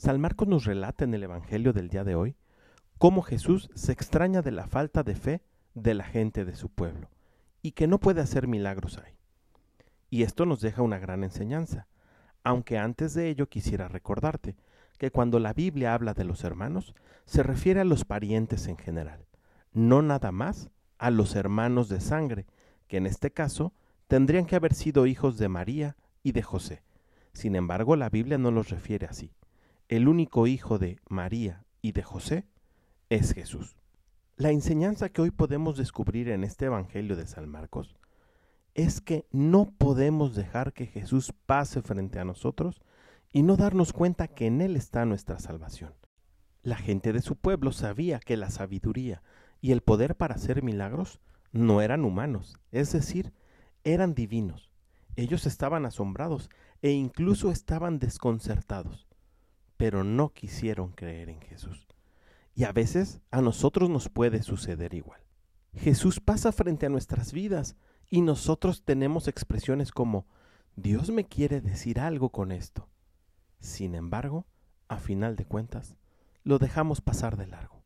San Marcos nos relata en el Evangelio del día de hoy cómo Jesús se extraña de la falta de fe de la gente de su pueblo y que no puede hacer milagros ahí. Y esto nos deja una gran enseñanza, aunque antes de ello quisiera recordarte que cuando la Biblia habla de los hermanos, se refiere a los parientes en general, no nada más a los hermanos de sangre, que en este caso tendrían que haber sido hijos de María y de José. Sin embargo, la Biblia no los refiere así. El único hijo de María y de José es Jesús. La enseñanza que hoy podemos descubrir en este Evangelio de San Marcos es que no podemos dejar que Jesús pase frente a nosotros y no darnos cuenta que en Él está nuestra salvación. La gente de su pueblo sabía que la sabiduría y el poder para hacer milagros no eran humanos, es decir, eran divinos. Ellos estaban asombrados e incluso estaban desconcertados, pero no quisieron creer en Jesús. Y a veces a nosotros nos puede suceder igual. Jesús pasa frente a nuestras vidas y nosotros tenemos expresiones como Dios me quiere decir algo con esto. Sin embargo, a final de cuentas, lo dejamos pasar de largo.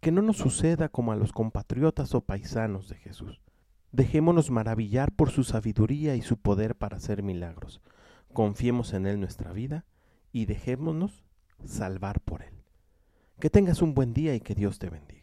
Que no nos suceda como a los compatriotas o paisanos de Jesús. Dejémonos maravillar por su sabiduría y su poder para hacer milagros. Confiemos en Él nuestra vida y dejémonos salvar por Él. Que tengas un buen día y que Dios te bendiga.